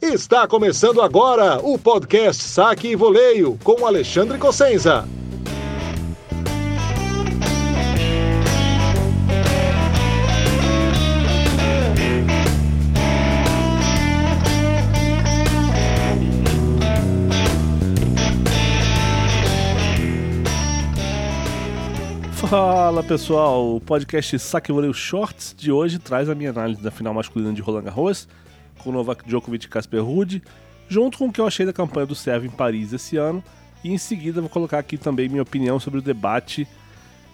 Está começando agora o podcast Saque e Voleio com Alexandre Cossenza. Fala pessoal, o podcast Saque Voleio Shorts de hoje traz a minha análise da final masculina de Roland Garros com Novak Djokovic e Casper Ruud, junto com o que eu achei da campanha do Sérvio em Paris esse ano, e em seguida vou colocar aqui também minha opinião sobre o debate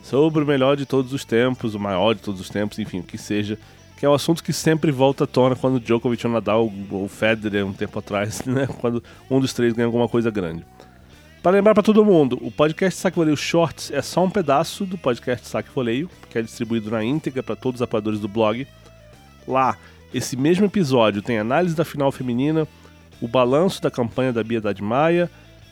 sobre o melhor de todos os tempos, o maior de todos os tempos, enfim, o que seja, que é um assunto que sempre volta à tona quando o Djokovic, o Nadal ou o Federer um tempo atrás, né, quando um dos três ganha alguma coisa grande. Para lembrar para todo mundo, o podcast Saque Voleio Shorts é só um pedaço do podcast Saque Voleio, que é distribuído na íntegra para todos os apoiadores do blog. Lá esse mesmo episódio tem análise da final feminina, o balanço da campanha da Bia Dade Maia,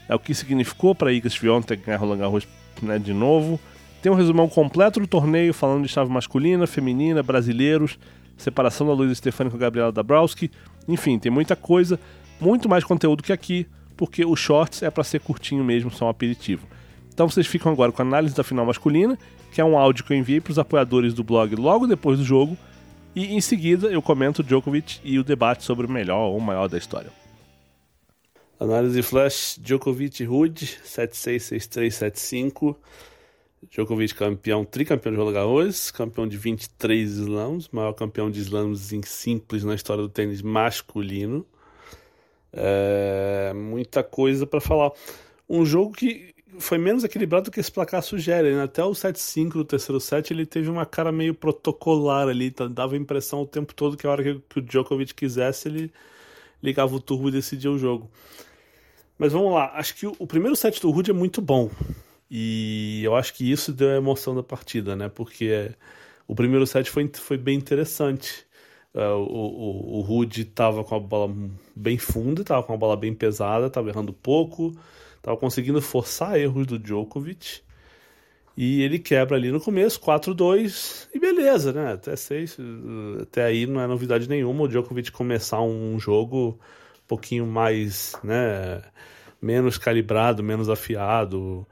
é o que significou para a Iga Swiatek ganhar Roland Garros né, de novo. Tem um resumão completo do torneio falando de chave masculina, feminina, brasileiros, separação da Luiz Stefani com a Gabriela Dabrowski. Enfim, tem muita coisa, muito mais conteúdo que aqui, porque o shorts é para ser curtinho mesmo, só um aperitivo. Então vocês ficam agora com a análise da final masculina, que é um áudio que eu enviei para os apoiadores do blog logo depois do jogo e em seguida eu comento Djokovic e o debate sobre o melhor ou maior da história. Análise flash: Djokovic Rude 766375. Djokovic campeão, tricampeão de Roland Garros, campeão de 23 slams, maior campeão de slams em simples na história do tênis masculino. É, muita coisa para falar. Um jogo que foi menos equilibrado do que esse placar sugere. Né? Até o 7-5 do terceiro set ele teve uma cara meio protocolar ali, tá? dava a impressão o tempo todo que a hora que, que o Djokovic quisesse ele ligava o turbo e decidia o jogo. Mas vamos lá, acho que o, o primeiro set do Rudy é muito bom. E eu acho que isso deu a emoção da partida, né? Porque o primeiro set foi, foi bem interessante. Uh, o, o, o Rudy tava com a bola bem funda, tava com a bola bem pesada, tava errando pouco Tava conseguindo forçar erros do Djokovic. E ele quebra ali no começo, 4-2, e beleza, né? Até, seis, até aí não é novidade nenhuma o Djokovic começar um jogo um pouquinho mais, né? Menos calibrado, menos afiado.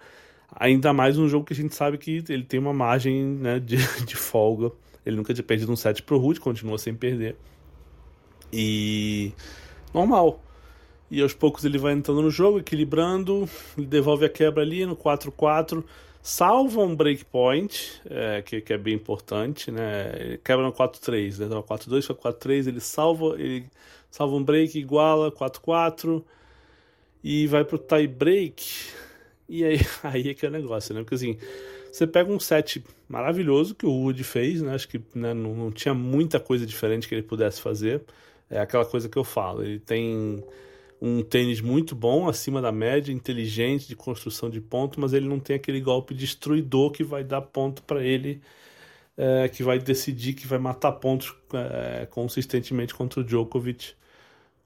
Ainda mais um jogo que a gente sabe que ele tem uma margem né, de, de folga. Ele nunca tinha perdido um set pro Rude, continua sem perder. E normal. E aos poucos ele vai entrando no jogo, equilibrando, ele devolve a quebra ali no 4-4, salva um breakpoint, é, que, que é bem importante, né? Ele quebra no 4-3, né? Então 4-2 para 4-3, ele salva, ele salva um break, iguala 4-4 e vai pro tie break. E aí, aí é que é o negócio, né? Porque assim, você pega um set maravilhoso que o Wood fez, né? Acho que né, não, não tinha muita coisa diferente que ele pudesse fazer. É aquela coisa que eu falo, ele tem um tênis muito bom, acima da média, inteligente, de construção de ponto, mas ele não tem aquele golpe destruidor que vai dar ponto para ele, é, que vai decidir, que vai matar pontos é, consistentemente contra o Djokovic.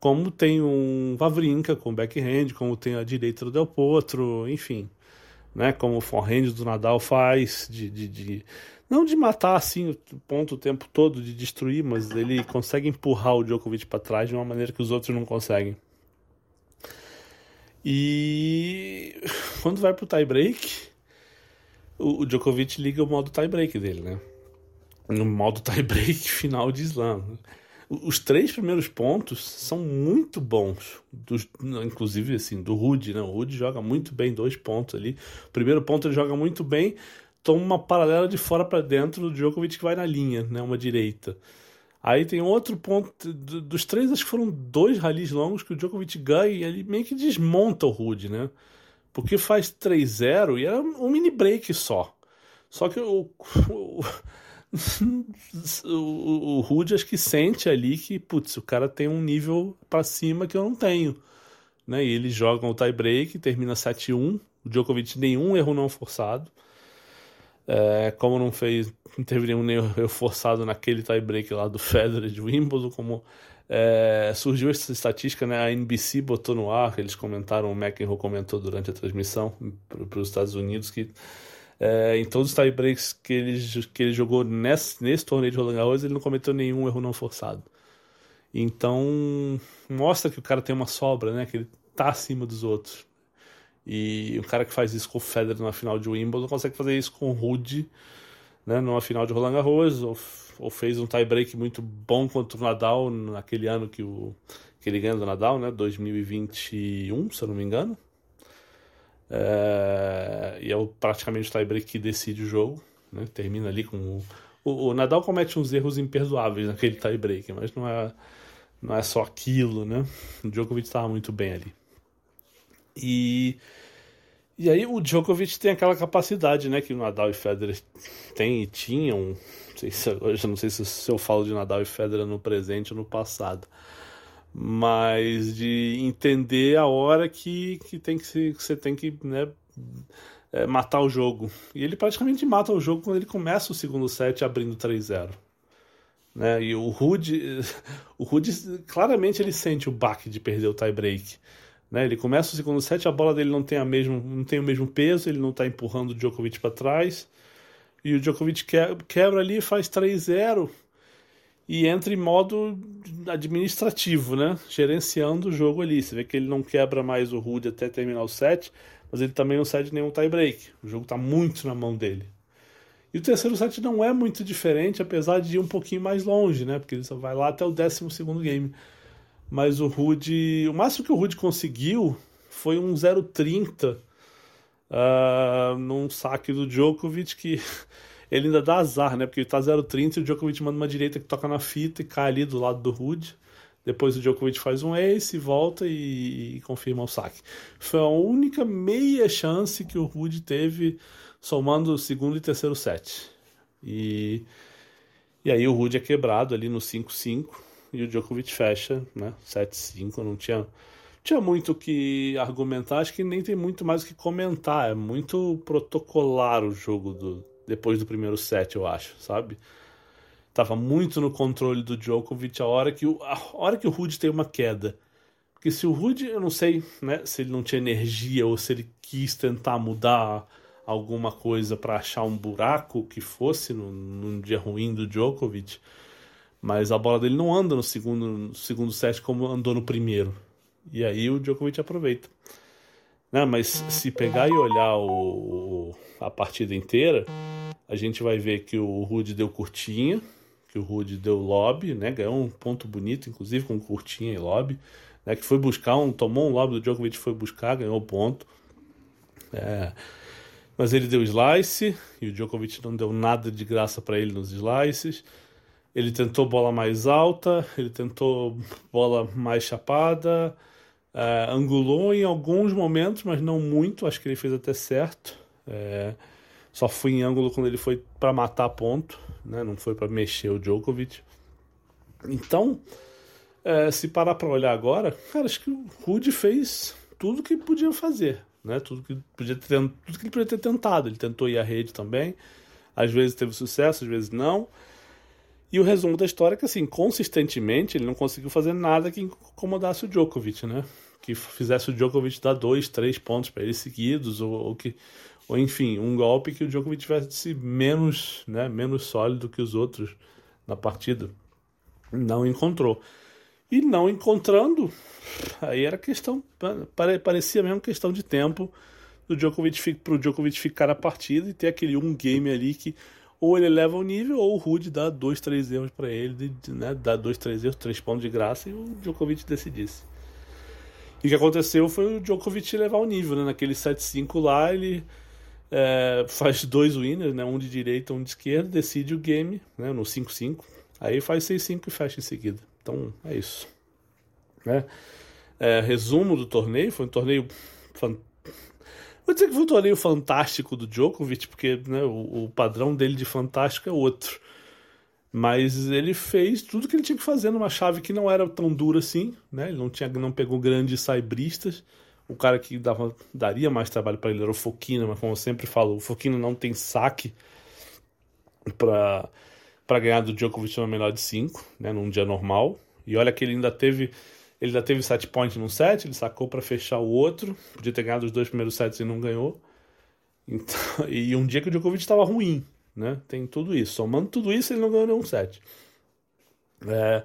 Como tem um Vavrinka com backhand, como tem a direita do Del Potro, enfim. Né, como o forehand do Nadal faz, de, de, de, não de matar assim o ponto o tempo todo, de destruir, mas ele consegue empurrar o Djokovic para trás de uma maneira que os outros não conseguem. E quando vai pro tie break, o, Djokovic liga o modo tie break dele, né? No modo tie break final de slam. Os três primeiros pontos são muito bons, dos, inclusive assim, do Rude, né? O Rude joga muito bem dois pontos ali. O primeiro ponto ele joga muito bem, toma uma paralela de fora para dentro do Djokovic que vai na linha, né? Uma direita. Aí tem outro ponto, dos três, acho que foram dois ralis longos que o Djokovic ganha e ele meio que desmonta o Rude, né? Porque faz 3-0 e era um mini break só. Só que o, o, o, o Rude acho que sente ali que, putz, o cara tem um nível para cima que eu não tenho. Né? E eles jogam o tie break, termina 7-1. O Djokovic nenhum erro não forçado. É, como não fez, não teve nenhum erro forçado naquele tie-break lá do Federer de Wimbledon, como é, surgiu essa estatística, né? A NBC botou no ar, eles comentaram, o McEnroe comentou durante a transmissão para os Estados Unidos que é, em todos os tie-breaks que ele, que ele jogou nesse, nesse torneio de Roland Garros, ele não cometeu nenhum erro não forçado. Então, mostra que o cara tem uma sobra, né? Que ele tá acima dos outros. E o cara que faz isso com o Federer na final de Wimbledon consegue fazer isso com o Rude, né? Numa final de Roland Garros, ou, ou fez um tie-break muito bom contra o Nadal naquele ano que, o, que ele ganhou do Nadal, né? 2021, se eu não me engano. É, e é praticamente o tie-break que decide o jogo, né? Termina ali com o, o, o Nadal comete uns erros imperdoáveis naquele tie-break, mas não é não é só aquilo, né? O Djokovic estava muito bem ali. E, e aí o Djokovic tem aquela capacidade, né? Que o Nadal e Federer têm e tinham. Não sei se, hoje não sei se eu falo de Nadal e Federer no presente ou no passado. Mas de entender a hora que, que, tem que, se, que você tem que né, é, matar o jogo. E ele praticamente mata o jogo quando ele começa o segundo set abrindo 3-0. Né? E o Rude, o Rude claramente ele sente o baque de perder o tie break. Né? Ele começa o segundo set, a bola dele não tem, a mesmo, não tem o mesmo peso, ele não está empurrando o Djokovic para trás. E o Djokovic quebra ali, faz 3-0 e entra em modo administrativo, né? Gerenciando o jogo ali. Você vê que ele não quebra mais o Rude até terminar o set, mas ele também não cede nenhum tie break. O jogo está muito na mão dele. E o terceiro set não é muito diferente, apesar de ir um pouquinho mais longe, né? Porque ele só vai lá até o décimo segundo game. Mas o Rude. O máximo que o Rude conseguiu foi um 0,30 uh, ah, num saque do Djokovic que. ele ainda dá azar, né? Porque ele tá 0,30 e o Djokovic manda uma direita que toca na fita e cai ali do lado do Rude. Depois o Djokovic faz um ace, volta e, e confirma o saque. Foi a única meia chance que o Rude teve somando o segundo e terceiro set. E, e aí o Rude é quebrado ali no 5-5 e o Djokovic fecha, né? 7-5, não tinha tinha muito o que argumentar, acho que nem tem muito mais o que comentar, é muito protocolar o jogo do depois do primeiro set, eu acho, sabe? Tava muito no controle do Djokovic a hora que o, a hora que o Rude tem uma queda. Porque se o Rude, eu não sei, né, se ele não tinha energia ou se ele quis tentar mudar alguma coisa para achar um buraco que fosse num dia ruim do Djokovic, mas a bola dele não anda no segundo, no segundo set como andou no primeiro. E aí o Djokovic aproveita. Né, mas se pegar e olhar o, a partida inteira, a gente vai ver que o Rude deu curtinha, que o Rude deu lobby, né, ganhou um ponto bonito, inclusive com curtinha e lobby, né, que foi buscar um, tomou um lobby do Djokovic, foi buscar, ganhou ponto. É, mas ele deu slice e o Djokovic não deu nada de graça para ele nos slices. Ele tentou bola mais alta, ele tentou bola mais chapada, uh, angulou em alguns momentos, mas não muito. Acho que ele fez até certo. É, só foi em ângulo quando ele foi para matar ponto, né? não foi para mexer o Djokovic. Então, é, se parar para olhar agora, cara, acho que o Rude fez tudo que podia fazer né? Tudo que podia ter, tudo que ele podia ter tentado. Ele tentou ir à rede também. Às vezes teve sucesso, às vezes não. E o resumo da história é que, assim, consistentemente, ele não conseguiu fazer nada que incomodasse o Djokovic, né? Que fizesse o Djokovic dar dois, três pontos para ele seguidos, ou, ou, que, ou enfim, um golpe que o Djokovic tivesse menos, né, menos sólido que os outros na partida. Não encontrou. E não encontrando, aí era questão, parecia mesmo questão de tempo do Djokovic para o Djokovic ficar na partida e ter aquele um game ali que ou ele leva o nível ou o Rude dá dois, três erros para ele, né, dá dois, três erros, três pontos de graça e o Djokovic decidisse. E o que aconteceu foi o Djokovic levar o nível, né? Naquele 7-5 lá, ele é, faz dois winners, né? Um de direita, um de esquerda, decide o game, né? No 5-5. Aí faz 6-5 e fecha em seguida. Então é isso. Né? É, resumo do torneio: foi um torneio. Fan... Vou dizer que foi um torneio fantástico do Djokovic, porque né, o, o padrão dele de fantástico é outro. Mas ele fez tudo que ele tinha que fazer numa chave que não era tão dura assim, né? Ele não, tinha, não pegou grandes saibristas. O cara que dava, daria mais trabalho para ele era o Foquina, mas como eu sempre falo, o Foquina não tem saque para para ganhar do Djokovic no melhor de 5, né, num dia normal. E olha que ele ainda teve ele ainda teve set point num set, ele sacou para fechar o outro, podia ter ganhado os dois primeiros sets e não ganhou. Então, e um dia que o Djokovic estava ruim, né? Tem tudo isso. Somando tudo isso, ele não ganhou nenhum set. É,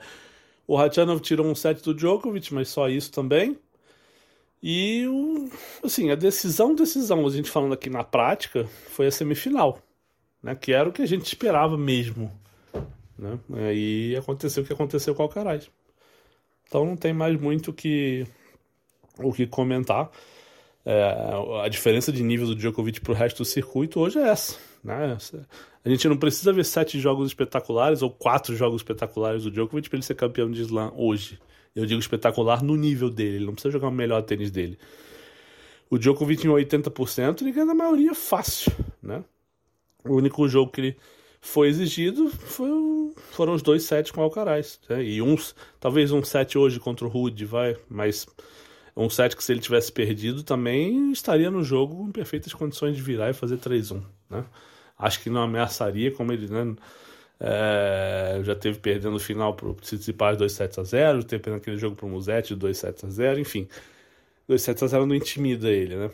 O Ratchanov tirou um set do Djokovic, mas só isso também. E, assim, a decisão, decisão, a gente falando aqui na prática, foi a semifinal, né? Que era o que a gente esperava mesmo, né? Aí aconteceu o que aconteceu com o Alcaraz. Então não tem mais muito que, o que comentar. É, a diferença de nível do Djokovic para o resto do circuito hoje é essa. Né? A gente não precisa ver sete jogos espetaculares ou quatro jogos espetaculares do Djokovic para ele ser campeão de slam hoje. Eu digo espetacular no nível dele, ele não precisa jogar o melhor tênis dele. O Djokovic em 80%, ele ganha na maioria fácil, né? O único jogo que ele foi exigido foi, foram os dois sets com o Alcaraz. Né? E uns, talvez um set hoje contra o Rude, vai, mas um set que se ele tivesse perdido também estaria no jogo em perfeitas condições de virar e fazer 3-1. Né? Acho que não ameaçaria, como ele né, é, já teve perdendo o final para o Tsitsipas 2 7 a 0 teve perdendo aquele jogo para o Musetti 2 7 a 0 enfim. 2 7 a 0 não intimida ele, né?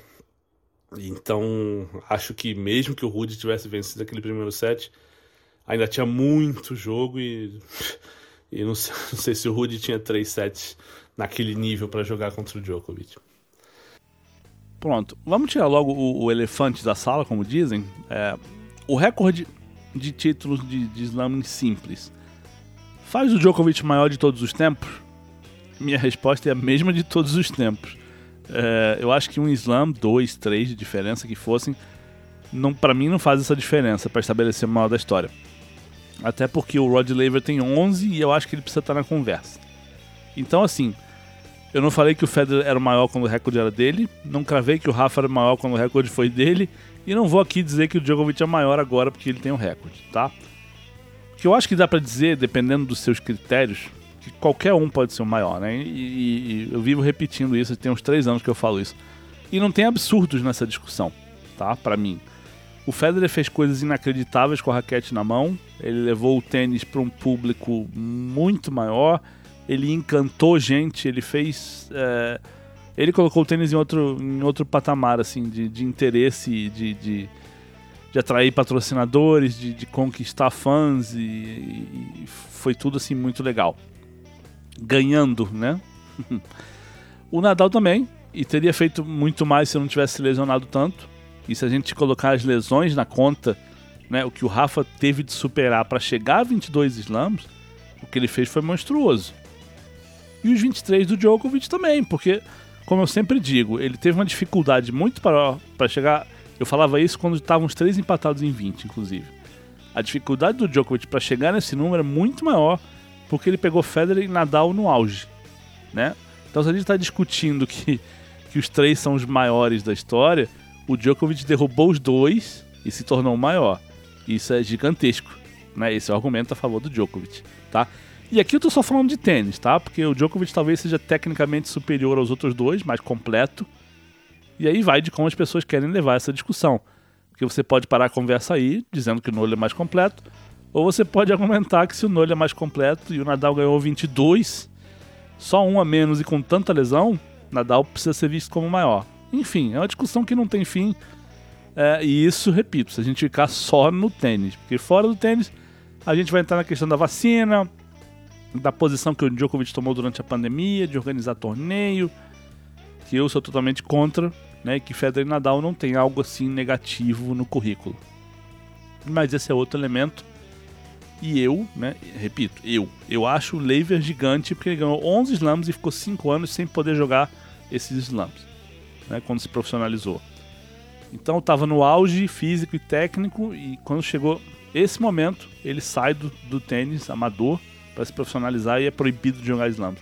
Então, acho que mesmo que o Rude tivesse vencido aquele primeiro set, ainda tinha muito jogo e, e não, sei, não sei se o Rude tinha 3 sets naquele nível para jogar contra o Djokovic. Pronto, vamos tirar logo o, o elefante da sala, como dizem. É, o recorde de títulos de, de slam simples faz o Djokovic maior de todos os tempos? Minha resposta é a mesma de todos os tempos. É, eu acho que um slam, dois, três de diferença que fossem, não, para mim não faz essa diferença para estabelecer o maior da história. Até porque o Rod Laver tem 11 e eu acho que ele precisa estar na conversa. Então, assim, eu não falei que o Federer era o maior quando o recorde era dele, não cravei que o Rafa era maior quando o recorde foi dele, e não vou aqui dizer que o Djokovic é maior agora porque ele tem o recorde, tá? O que eu acho que dá para dizer, dependendo dos seus critérios, que qualquer um pode ser o maior, né? E, e, eu vivo repetindo isso, tem uns três anos que eu falo isso. E não tem absurdos nessa discussão, tá? Para mim. O Federer fez coisas inacreditáveis com a raquete na mão, ele levou o tênis para um público muito maior, ele encantou gente, ele fez. É ele colocou o tênis em outro, em outro patamar, assim, de, de interesse, de, de, de atrair patrocinadores, de, de conquistar fãs e, e, foi tudo, assim, muito legal. Ganhando, né? o Nadal também, e teria feito muito mais se não tivesse lesionado tanto. E se a gente colocar as lesões na conta, né, o que o Rafa teve de superar para chegar a 22 slams, o que ele fez foi monstruoso. E os 23 do Djokovic também, porque como eu sempre digo, ele teve uma dificuldade muito para chegar. Eu falava isso quando estavam os três empatados em 20, inclusive. A dificuldade do Djokovic para chegar nesse número é muito maior porque ele pegou Federer e Nadal no auge, né? Então se a gente está discutindo que, que os três são os maiores da história, o Djokovic derrubou os dois e se tornou maior. Isso é gigantesco, né? Esse é o argumento a favor do Djokovic, tá? E aqui eu tô só falando de tênis, tá? Porque o Djokovic talvez seja tecnicamente superior aos outros dois, mais completo. E aí vai de como as pessoas querem levar essa discussão. Porque você pode parar a conversa aí, dizendo que o Nole é mais completo, ou você pode argumentar que se o Nole é mais completo e o Nadal ganhou 22, só um a menos e com tanta lesão, Nadal precisa ser visto como maior. Enfim, é uma discussão que não tem fim. É, e isso, repito, se a gente ficar só no tênis. Porque fora do tênis, a gente vai entrar na questão da vacina, da posição que o Djokovic tomou durante a pandemia, de organizar torneio, que eu sou totalmente contra, né, que Federer e Nadal não tem algo assim negativo no currículo. Mas esse é outro elemento. E eu, né, repito, eu, eu acho o Lever gigante porque ele ganhou 11 slams e ficou 5 anos sem poder jogar esses slams, né, quando se profissionalizou. Então estava no auge físico e técnico e quando chegou esse momento, ele sai do, do tênis amador para se profissionalizar e é proibido de jogar slams.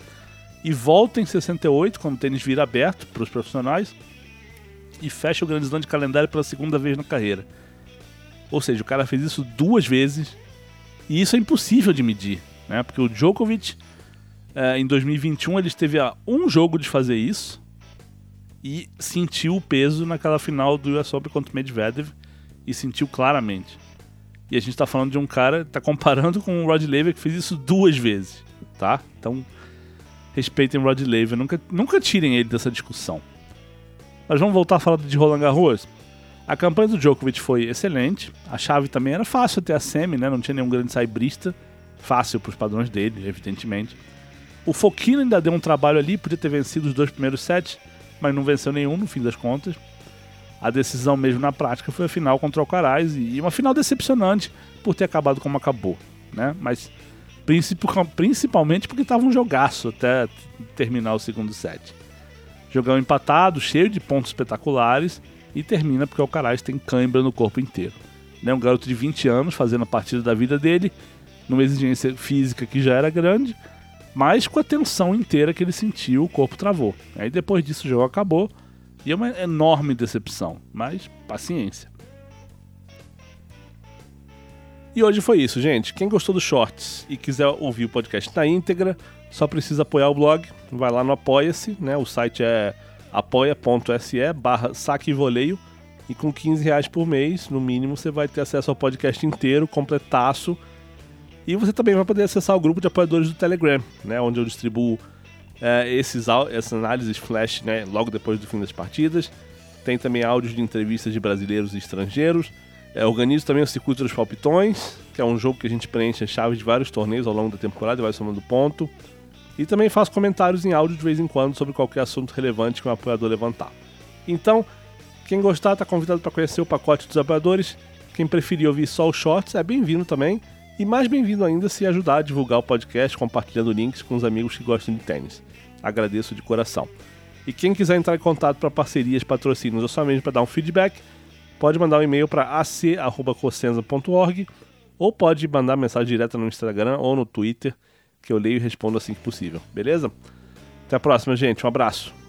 E volta em 68, quando o tênis vira aberto para os profissionais, e fecha o Grande Slam de calendário pela segunda vez na carreira. Ou seja, o cara fez isso duas vezes, e isso é impossível de medir, né? porque o Djokovic, é, em 2021, ele esteve a um jogo de fazer isso, e sentiu o peso naquela final do US Open contra o Medvedev, e sentiu claramente. E a gente tá falando de um cara, tá comparando com o Rod Laver que fez isso duas vezes, tá? Então, respeitem o Rod Laver, nunca, nunca tirem ele dessa discussão. Mas vamos voltar a falar de Roland Garros. A campanha do Djokovic foi excelente, a chave também era fácil até a semi, né? Não tinha nenhum grande saibrista, fácil para os padrões dele, evidentemente. O Foquino ainda deu um trabalho ali, podia ter vencido os dois primeiros sets, mas não venceu nenhum no fim das contas. A decisão mesmo na prática foi a final contra o Alcaraz e uma final decepcionante por ter acabado como acabou, né? Mas principalmente porque estava um jogaço até terminar o segundo set. Jogão empatado, cheio de pontos espetaculares e termina porque o Alcaraz tem cãibra no corpo inteiro. Né? Um garoto de 20 anos fazendo a partida da vida dele, numa exigência física que já era grande, mas com a tensão inteira que ele sentiu, o corpo travou. Aí depois disso o jogo acabou e é uma enorme decepção, mas paciência. E hoje foi isso, gente. Quem gostou dos shorts e quiser ouvir o podcast na íntegra, só precisa apoiar o blog. Vai lá no Apoia-se, né? O site é apoia.se barra saque e voleio. E com 15 reais por mês, no mínimo, você vai ter acesso ao podcast inteiro, completaço. E você também vai poder acessar o grupo de apoiadores do Telegram, né? Onde eu distribuo é, esses, essas análises flash, né? Logo depois do fim das partidas. Tem também áudios de entrevistas de brasileiros e estrangeiros. É, organizo também o Circuito dos Palpitões, que é um jogo que a gente preenche as chaves de vários torneios ao longo da temporada e vai somando ponto. E também faço comentários em áudio de vez em quando sobre qualquer assunto relevante que um apoiador levantar. Então, quem gostar está convidado para conhecer o pacote dos apoiadores. Quem preferir ouvir só os shorts é bem-vindo também. E mais bem-vindo ainda se ajudar a divulgar o podcast compartilhando links com os amigos que gostam de tênis. Agradeço de coração. E quem quiser entrar em contato para parcerias, patrocínios ou só mesmo para dar um feedback, pode mandar um e-mail para ac.cosenza.org ou pode mandar mensagem direta no Instagram ou no Twitter que eu leio e respondo assim que possível, beleza? Até a próxima, gente. Um abraço.